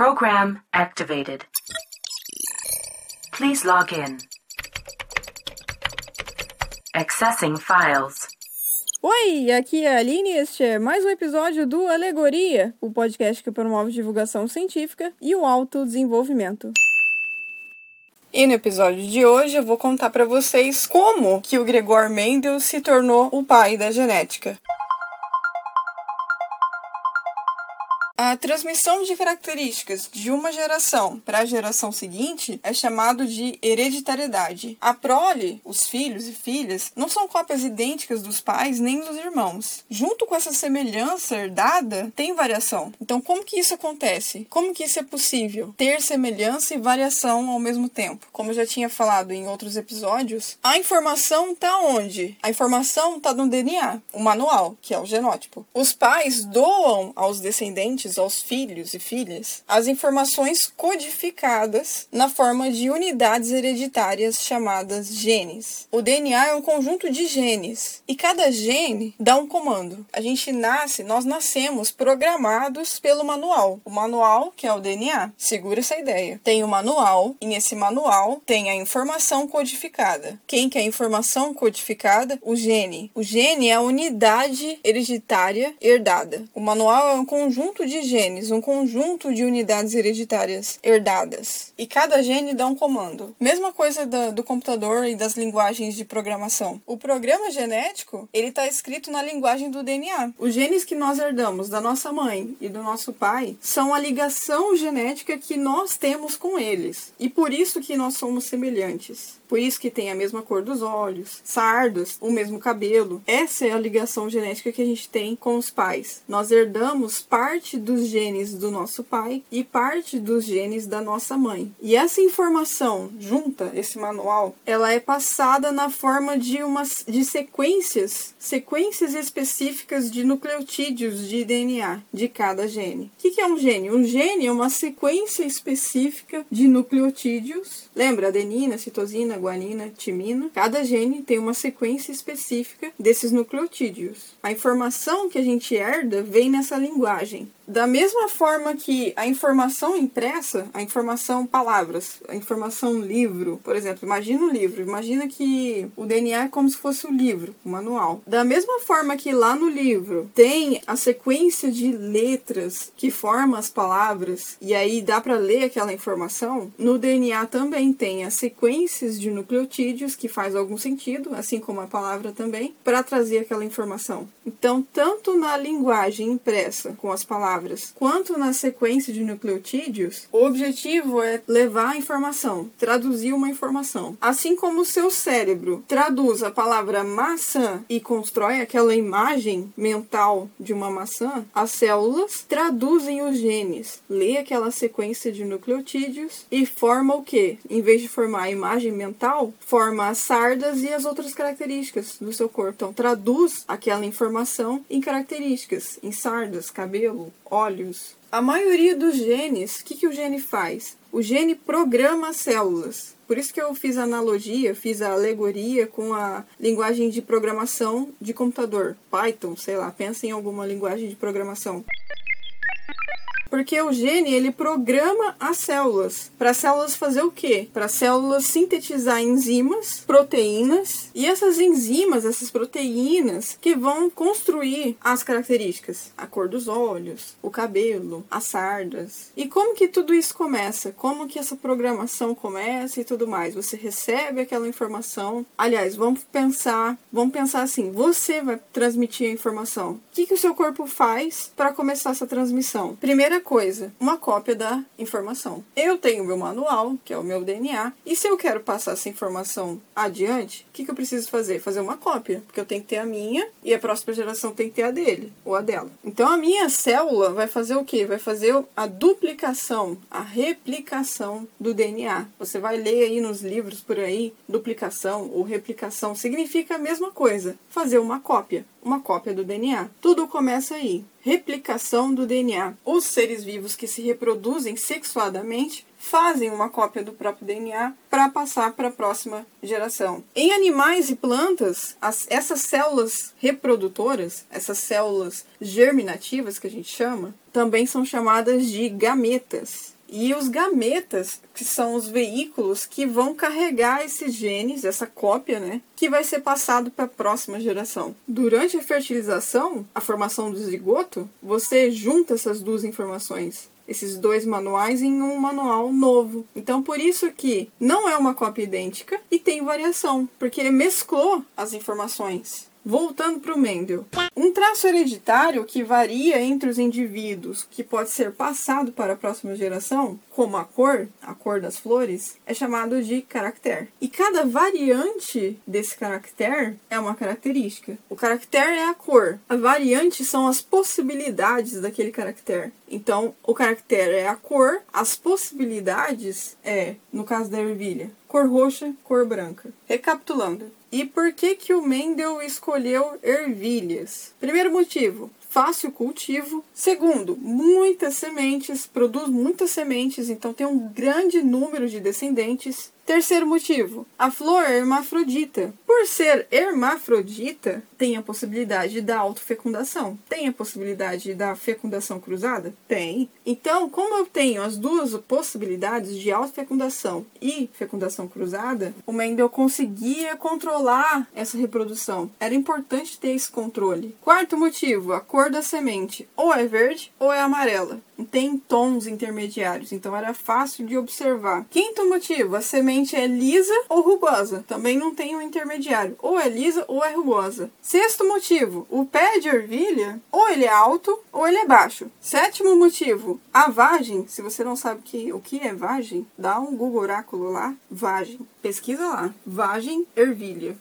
Program activated. Please log in. Accessing files. Oi, aqui é a Aline e este é mais um episódio do Alegoria, o podcast que promove divulgação científica e o autodesenvolvimento. E no episódio de hoje eu vou contar para vocês como que o Gregor Mendel se tornou o pai da genética. A transmissão de características de uma geração para a geração seguinte é chamado de hereditariedade. A prole, os filhos e filhas, não são cópias idênticas dos pais nem dos irmãos. Junto com essa semelhança herdada, tem variação. Então, como que isso acontece? Como que isso é possível? Ter semelhança e variação ao mesmo tempo. Como eu já tinha falado em outros episódios, a informação está onde? A informação está no DNA, o manual, que é o genótipo. Os pais doam aos descendentes aos filhos e filhas as informações codificadas na forma de unidades hereditárias chamadas genes. O DNA é um conjunto de genes e cada gene dá um comando. A gente nasce, nós nascemos programados pelo manual. O manual, que é o DNA, segura essa ideia. Tem o manual e nesse manual tem a informação codificada. Quem que é a informação codificada? O gene. O gene é a unidade hereditária herdada. O manual é um conjunto de genes, um conjunto de unidades hereditárias herdadas. E cada gene dá um comando. Mesma coisa do, do computador e das linguagens de programação. O programa genético, ele está escrito na linguagem do DNA. Os genes que nós herdamos da nossa mãe e do nosso pai são a ligação genética que nós temos com eles. E por isso que nós somos semelhantes. Por isso que tem a mesma cor dos olhos, sardos, o mesmo cabelo. Essa é a ligação genética que a gente tem com os pais. Nós herdamos parte dos genes do nosso pai e parte dos genes da nossa mãe. E essa informação junta, esse manual, ela é passada na forma de umas de sequências, sequências específicas de nucleotídeos de DNA de cada gene. O que é um gene? Um gene é uma sequência específica de nucleotídeos. Lembra adenina, citosina, guanina, timina. Cada gene tem uma sequência específica desses nucleotídeos. A informação que a gente herda vem nessa linguagem. Da mesma forma que a informação impressa, a informação palavras, a informação livro, por exemplo, imagina um livro, imagina que o DNA é como se fosse o livro, o manual. Da mesma forma que lá no livro tem a sequência de letras que forma as palavras e aí dá para ler aquela informação, no DNA também tem as sequências de nucleotídeos que faz algum sentido, assim como a palavra também, para trazer aquela informação. Então, tanto na linguagem impressa com as palavras palavras, quanto na sequência de nucleotídeos, o objetivo é levar a informação, traduzir uma informação. Assim como o seu cérebro traduz a palavra maçã e constrói aquela imagem mental de uma maçã, as células traduzem os genes, lê aquela sequência de nucleotídeos e forma o que? Em vez de formar a imagem mental, forma as sardas e as outras características do seu corpo. Então, traduz aquela informação em características, em sardas, cabelo, olhos. A maioria dos genes, o que, que o gene faz? O gene programa células. Por isso que eu fiz a analogia, fiz a alegoria com a linguagem de programação de computador. Python, sei lá, pensa em alguma linguagem de programação. Porque o gene ele programa as células. Para as células fazer o quê? Para as células sintetizar enzimas, proteínas, e essas enzimas, essas proteínas que vão construir as características, a cor dos olhos, o cabelo, as sardas. E como que tudo isso começa? Como que essa programação começa e tudo mais? Você recebe aquela informação. Aliás, vamos pensar, vamos pensar assim, você vai transmitir a informação. O que, que o seu corpo faz para começar essa transmissão? Primeira coisa, uma cópia da informação. Eu tenho meu manual, que é o meu DNA, e se eu quero passar essa informação adiante, o que, que eu preciso fazer? Fazer uma cópia, porque eu tenho que ter a minha e a próxima geração tem que ter a dele ou a dela. Então a minha célula vai fazer o quê? Vai fazer a duplicação, a replicação do DNA. Você vai ler aí nos livros por aí, duplicação ou replicação significa a mesma coisa, fazer uma cópia uma cópia do DNA. Tudo começa aí. Replicação do DNA. Os seres vivos que se reproduzem sexuadamente fazem uma cópia do próprio DNA para passar para a próxima geração. Em animais e plantas, as, essas células reprodutoras, essas células germinativas que a gente chama, também são chamadas de gametas. E os gametas, que são os veículos que vão carregar esses genes, essa cópia, né, que vai ser passado para a próxima geração. Durante a fertilização, a formação do zigoto, você junta essas duas informações esses dois manuais em um manual novo. Então, por isso que não é uma cópia idêntica e tem variação, porque ele mesclou as informações. Voltando para o Mendel. Um traço hereditário que varia entre os indivíduos, que pode ser passado para a próxima geração, como a cor, a cor das flores, é chamado de caractere. E cada variante desse caractere é uma característica. O caractere é a cor, a variante são as possibilidades daquele caractere. Então, o caractere é a cor, as possibilidades é, no caso da ervilha, cor roxa, cor branca. Recapitulando, e por que que o Mendel escolheu ervilhas? Primeiro motivo, fácil cultivo. Segundo, muitas sementes, produz muitas sementes, então tem um grande número de descendentes. Terceiro motivo, a flor é hermafrodita. Por ser hermafrodita, tem a possibilidade da autofecundação. Tem a possibilidade da fecundação cruzada? Tem. Então, como eu tenho as duas possibilidades de autofecundação e fecundação cruzada, o Mendel conseguia controlar essa reprodução. Era importante ter esse controle. Quarto motivo, a cor da semente ou é verde ou é amarela tem tons intermediários, então era fácil de observar. Quinto motivo, a semente é lisa ou rugosa, também não tem um intermediário, ou é lisa ou é rugosa. Sexto motivo, o pé de ervilha, ou ele é alto ou ele é baixo. Sétimo motivo, a vagem, se você não sabe que, o que é vagem, dá um Google Oráculo lá, vagem. Pesquisa lá, vagem ervilha.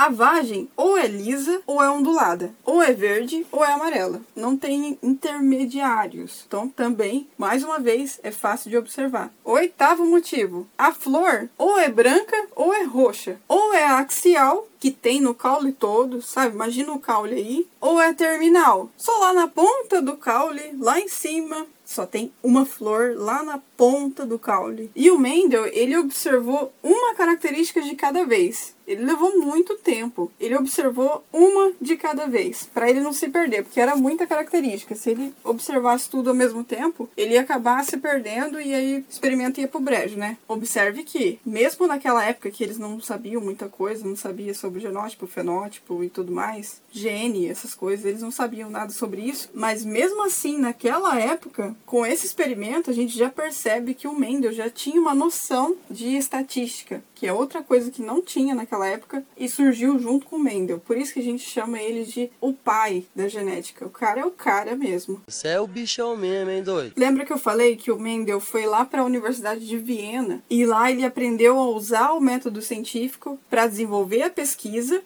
A vagem ou é lisa ou é ondulada, ou é verde ou é amarela. Não tem intermediários. Então, também, mais uma vez, é fácil de observar. Oitavo motivo: a flor ou é branca ou é roxa, ou é axial que tem no caule todo, sabe? Imagina o caule aí. Ou é terminal, só lá na ponta do caule, lá em cima, só tem uma flor lá na ponta do caule. E o Mendel, ele observou uma característica de cada vez. Ele levou muito tempo. Ele observou uma de cada vez, para ele não se perder, porque era muita característica. Se ele observasse tudo ao mesmo tempo, ele ia acabar se perdendo e aí o experimento ia pro brejo, né? Observe que, mesmo naquela época que eles não sabiam muita coisa, não sabiam sobre genótipo, fenótipo e tudo mais, gene, essas coisas, eles não sabiam nada sobre isso, mas mesmo assim, naquela época, com esse experimento, a gente já percebe que o Mendel já tinha uma noção de estatística, que é outra coisa que não tinha naquela época e surgiu junto com o Mendel. Por isso que a gente chama ele de o pai da genética. O cara é o cara mesmo. Você é o bichão mesmo, hein, doido? Lembra que eu falei que o Mendel foi lá para a Universidade de Viena e lá ele aprendeu a usar o método científico para desenvolver a pesquisa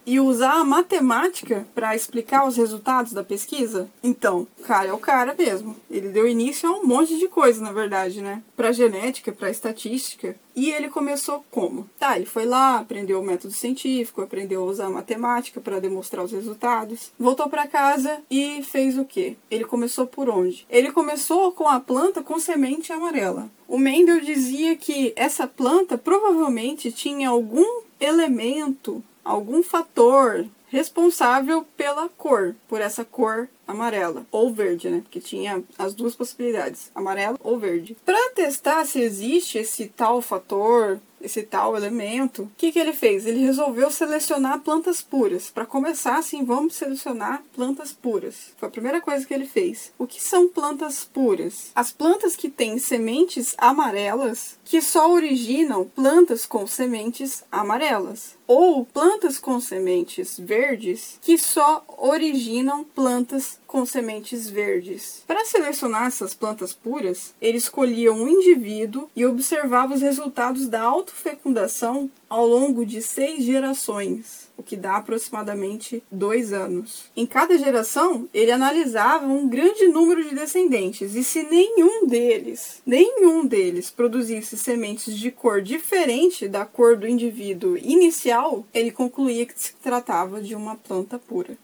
e usar a matemática para explicar os resultados da pesquisa? Então, o cara é o cara mesmo. Ele deu início a um monte de coisa, na verdade, né? Para genética, para estatística. E ele começou como? Tá, ele foi lá, aprendeu o método científico, aprendeu a usar a matemática para demonstrar os resultados, voltou para casa e fez o quê? Ele começou por onde? Ele começou com a planta com semente amarela. O Mendel dizia que essa planta provavelmente tinha algum elemento, algum fator responsável pela cor, por essa cor amarela ou verde, né? Porque tinha as duas possibilidades, amarelo ou verde. Para testar se existe esse tal fator esse tal elemento, o que, que ele fez? Ele resolveu selecionar plantas puras. Para começar, assim, vamos selecionar plantas puras. Foi a primeira coisa que ele fez. O que são plantas puras? As plantas que têm sementes amarelas que só originam plantas com sementes amarelas. Ou plantas com sementes verdes que só originam plantas com sementes verdes. Para selecionar essas plantas puras, ele escolhia um indivíduo e observava os resultados da autofecundação ao longo de seis gerações, o que dá aproximadamente dois anos. Em cada geração, ele analisava um grande número de descendentes e se nenhum deles, nenhum deles produzisse sementes de cor diferente da cor do indivíduo inicial, ele concluía que se tratava de uma planta pura.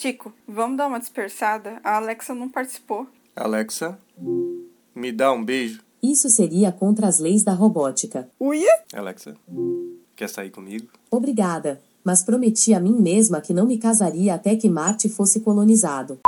Tico, vamos dar uma dispersada? A Alexa não participou. Alexa, me dá um beijo. Isso seria contra as leis da robótica. Uia? Alexa, quer sair comigo? Obrigada, mas prometi a mim mesma que não me casaria até que Marte fosse colonizado.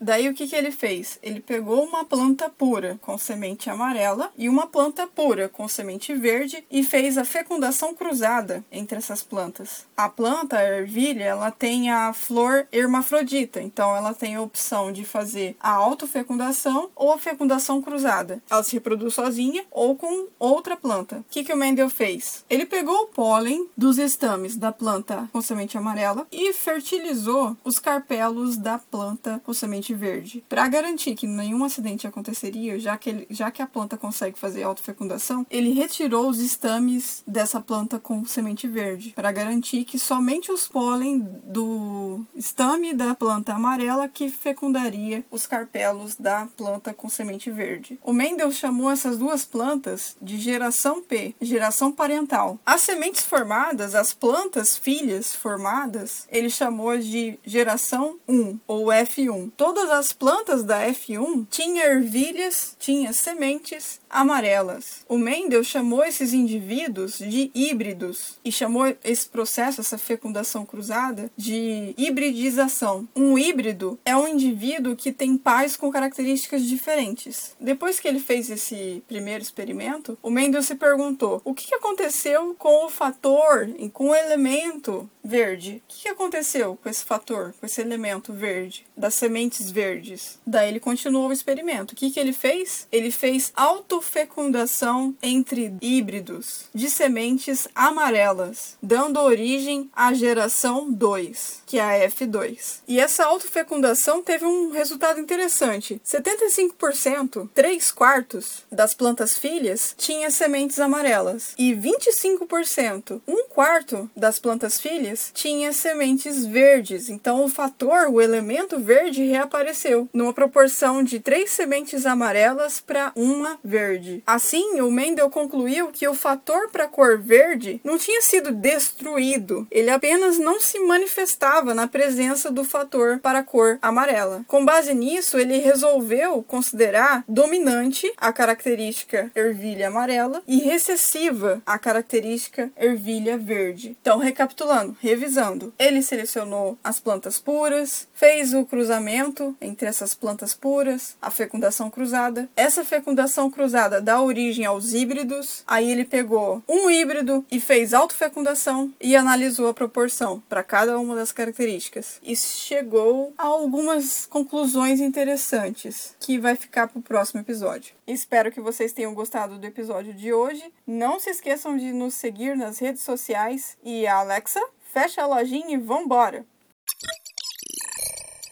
Daí o que, que ele fez? Ele pegou uma planta pura com semente amarela e uma planta pura com semente verde e fez a fecundação cruzada entre essas plantas. A planta, a ervilha, ela tem a flor hermafrodita, então ela tem a opção de fazer a autofecundação ou a fecundação cruzada. Ela se reproduz sozinha ou com outra planta. O que, que o Mendel fez? Ele pegou o pólen dos estames da planta com semente amarela e fertilizou os carpelos da planta com semente verde. Para garantir que nenhum acidente aconteceria, já que, ele, já que a planta consegue fazer autofecundação, ele retirou os estames dessa planta com semente verde, para garantir que somente os pólen do estame da planta amarela que fecundaria os carpelos da planta com semente verde. O Mendel chamou essas duas plantas de geração P, geração parental. As sementes formadas, as plantas filhas formadas, ele chamou de geração 1 ou F1. Todas as plantas da F1 tinham ervilhas, tinham sementes amarelas. O Mendel chamou esses indivíduos de híbridos e chamou esse processo, essa fecundação cruzada, de hibridização. Um híbrido é um indivíduo que tem pais com características diferentes. Depois que ele fez esse primeiro experimento, o Mendel se perguntou o que aconteceu com o fator, com o elemento verde. O que aconteceu com esse fator, com esse elemento verde, das sementes verdes? Daí ele continuou o experimento. O que, ele fez? Ele fez autofecundação entre híbridos de sementes amarelas, dando origem à geração 2, que é a F2. E essa autofecundação teve um resultado interessante. 75%, 3 quartos das plantas filhas tinha sementes amarelas e 25%, 1 quarto das plantas filhas tinha sementes verdes. Então o fator, o elemento verde reapareceu numa proporção de 3 sementes amarelas para uma verde. Assim, o Mendel concluiu que o fator para a cor verde não tinha sido destruído, ele apenas não se manifestava na presença do fator para a cor amarela. Com base nisso, ele resolveu considerar dominante a característica ervilha amarela e recessiva a característica ervilha verde. Então, recapitulando, revisando, ele selecionou as plantas puras, fez o cruzamento entre essas plantas puras, a fecundação cruzada. Essa fecundação cruzada dá origem aos híbridos. Aí ele pegou um híbrido e fez autofecundação e analisou a proporção para cada uma das características. E chegou a algumas conclusões interessantes que vai ficar para o próximo episódio. Espero que vocês tenham gostado do episódio de hoje. Não se esqueçam de nos seguir nas redes sociais e a Alexa, fecha a lojinha e vambora!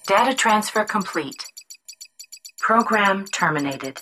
Data transfer complete. Program terminated.